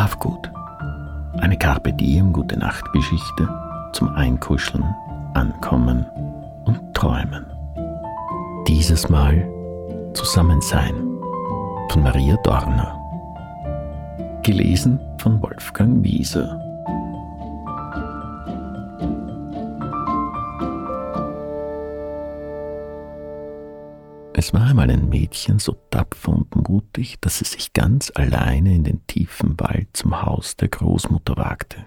Schlaf gut. Eine Carpe Diem Gute Nacht Geschichte zum Einkuscheln, Ankommen und Träumen. Dieses Mal Zusammensein von Maria Dorner. Gelesen von Wolfgang Wieser. Es war einmal ein Mädchen so tapfer und mutig, dass es sich ganz alleine in den tiefen Wald zum Haus der Großmutter wagte.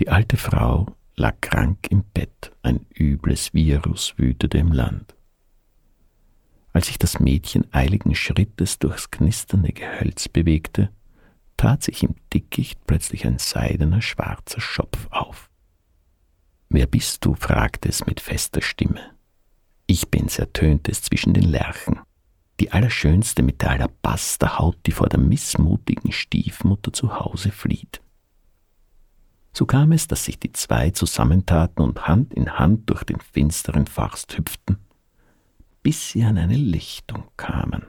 Die alte Frau lag krank im Bett, ein übles Virus wütete im Land. Als sich das Mädchen eiligen Schrittes durchs knisternde Gehölz bewegte, tat sich im Dickicht plötzlich ein seidener schwarzer Schopf auf. Wer bist du? fragte es mit fester Stimme. Ich bin's, ertönte es zwischen den Lerchen. Die allerschönste mit der Alabasterhaut, die vor der missmutigen Stiefmutter zu Hause flieht. So kam es, dass sich die zwei zusammentaten und Hand in Hand durch den finsteren Forst hüpften, bis sie an eine Lichtung kamen.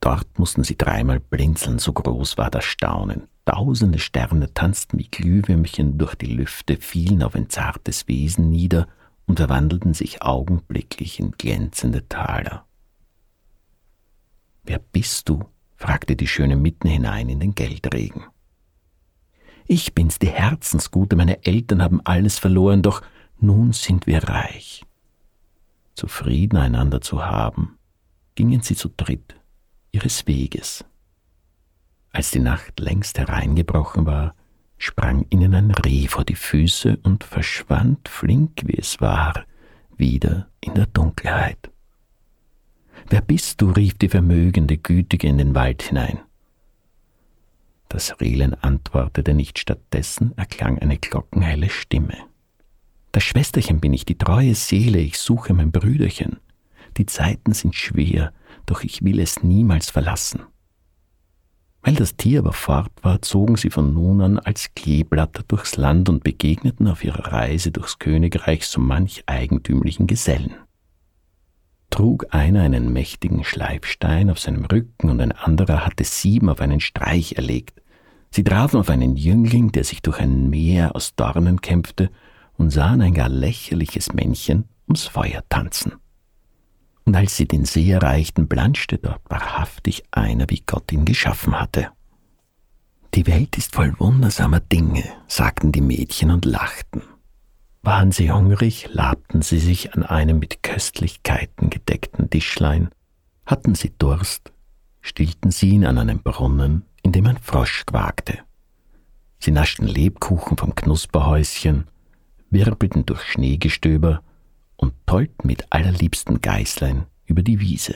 Dort mussten sie dreimal blinzeln, so groß war das Staunen. Tausende Sterne tanzten wie Glühwürmchen durch die Lüfte, fielen auf ein zartes Wesen nieder und verwandelten sich augenblicklich in glänzende Taler. Wer bist du? fragte die Schöne mitten hinein in den Geldregen. Ich bin's, die Herzensgute, meine Eltern haben alles verloren, doch nun sind wir reich. Zufrieden einander zu haben, gingen sie zu dritt ihres Weges. Als die Nacht längst hereingebrochen war, sprang ihnen ein Reh vor die Füße und verschwand flink, wie es war, wieder in der Dunkelheit. Wer bist du? rief die vermögende Gütige in den Wald hinein. Das Rehlein antwortete nicht, stattdessen erklang eine glockenhelle Stimme. Das Schwesterchen bin ich, die treue Seele, ich suche mein Brüderchen. Die Zeiten sind schwer, doch ich will es niemals verlassen. Weil das Tier aber fort war, zogen sie von nun an als Kleeblatter durchs Land und begegneten auf ihrer Reise durchs Königreich so manch eigentümlichen Gesellen. Trug einer einen mächtigen Schleifstein auf seinem Rücken und ein anderer hatte sieben auf einen Streich erlegt. Sie trafen auf einen Jüngling, der sich durch ein Meer aus Dornen kämpfte, und sahen ein gar lächerliches Männchen ums Feuer tanzen und als sie den See erreichten, blanschte dort wahrhaftig einer, wie Gott ihn geschaffen hatte. Die Welt ist voll wundersamer Dinge, sagten die Mädchen und lachten. Waren sie hungrig, labten sie sich an einem mit Köstlichkeiten gedeckten Tischlein, hatten sie Durst, stillten sie ihn an einem Brunnen, in dem ein Frosch quakte. Sie naschten Lebkuchen vom Knusperhäuschen, wirbelten durch Schneegestöber, und tollten mit allerliebsten Geißlein über die Wiese.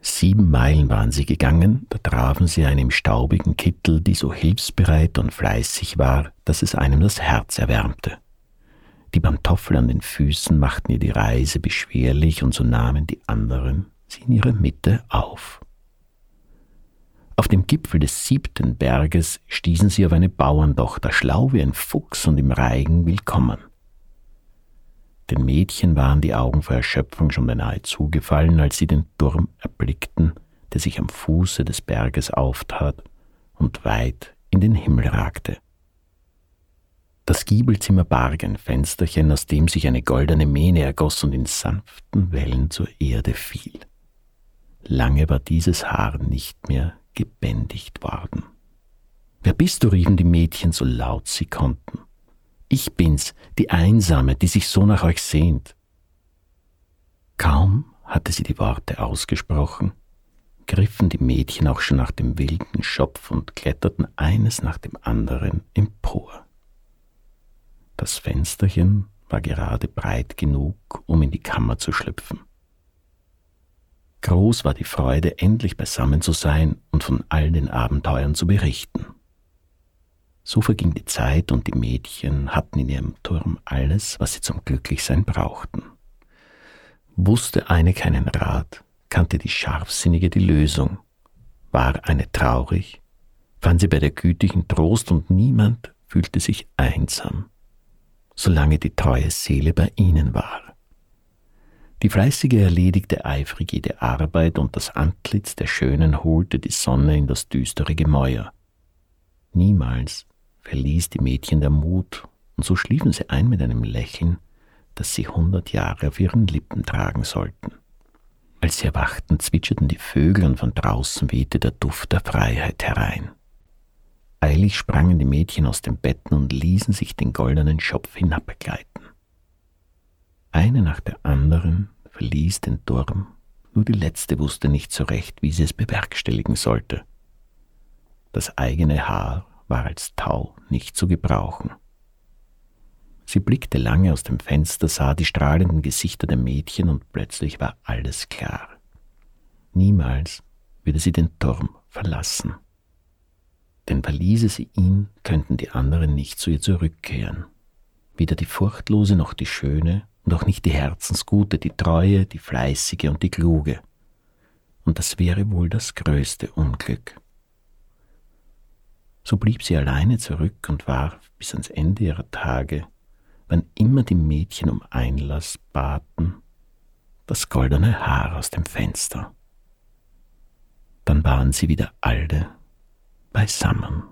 Sieben Meilen waren sie gegangen, da trafen sie eine im staubigen Kittel, die so hilfsbereit und fleißig war, dass es einem das Herz erwärmte. Die Pantoffel an den Füßen machten ihr die Reise beschwerlich, und so nahmen die anderen sie in ihre Mitte auf. Auf dem Gipfel des siebten Berges stießen sie auf eine Bauerntochter, schlau wie ein Fuchs und im Reigen willkommen. Den Mädchen waren die Augen vor Erschöpfung schon beinahe zugefallen, als sie den Turm erblickten, der sich am Fuße des Berges auftat und weit in den Himmel ragte. Das Giebelzimmer barg ein Fensterchen, aus dem sich eine goldene Mähne ergoss und in sanften Wellen zur Erde fiel. Lange war dieses Haar nicht mehr gebändigt worden. Wer bist du? riefen die Mädchen so laut sie konnten. Ich bin's, die Einsame, die sich so nach euch sehnt. Kaum hatte sie die Worte ausgesprochen, griffen die Mädchen auch schon nach dem wilden Schopf und kletterten eines nach dem anderen empor. Das Fensterchen war gerade breit genug, um in die Kammer zu schlüpfen. Groß war die Freude, endlich beisammen zu sein und von all den Abenteuern zu berichten. So verging die Zeit und die Mädchen hatten in ihrem Turm alles, was sie zum Glücklichsein brauchten. Wusste eine keinen Rat, kannte die Scharfsinnige die Lösung. War eine traurig, fand sie bei der gütigen Trost und niemand fühlte sich einsam, solange die treue Seele bei ihnen war. Die Fleißige erledigte eifrig jede Arbeit und das Antlitz der Schönen holte die Sonne in das düstere Gemäuer Niemals verließ die Mädchen der Mut, und so schliefen sie ein mit einem Lächeln, das sie hundert Jahre auf ihren Lippen tragen sollten. Als sie erwachten, zwitscherten die Vögel und von draußen wehte der Duft der Freiheit herein. Eilig sprangen die Mädchen aus den Betten und ließen sich den goldenen Schopf hinabgleiten. Eine nach der anderen verließ den Turm, nur die letzte wusste nicht so recht, wie sie es bewerkstelligen sollte. Das eigene Haar war als Tau nicht zu gebrauchen. Sie blickte lange aus dem Fenster, sah die strahlenden Gesichter der Mädchen und plötzlich war alles klar. Niemals würde sie den Turm verlassen. Denn verließe sie ihn, könnten die anderen nicht zu ihr zurückkehren. Weder die Furchtlose noch die Schöne und auch nicht die Herzensgute, die Treue, die Fleißige und die Kluge. Und das wäre wohl das größte Unglück. So blieb sie alleine zurück und warf bis ans Ende ihrer Tage wann immer die Mädchen um Einlass baten, das goldene Haar aus dem Fenster. Dann waren sie wieder alle beisammen.